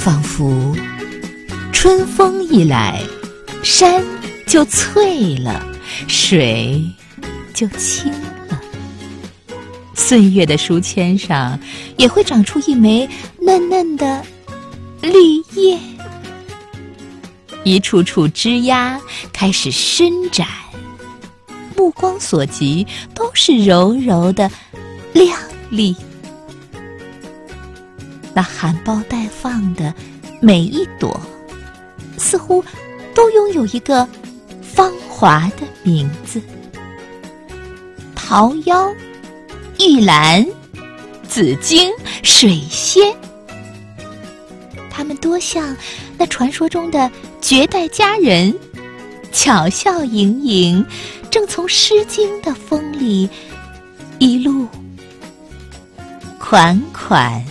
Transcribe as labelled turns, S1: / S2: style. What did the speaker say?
S1: 仿佛春风一来，山就翠了，水就清了。岁月的书签上，也会长出一枚嫩嫩的绿叶，一处处枝桠开始伸展，目光所及都是柔柔的亮丽。那含苞待放的每一朵，似乎都拥有一个芳华的名字：桃夭、玉兰、紫荆、水仙。它们多像那传说中的绝代佳人，巧笑盈盈，正从《诗经》的风里一路款款。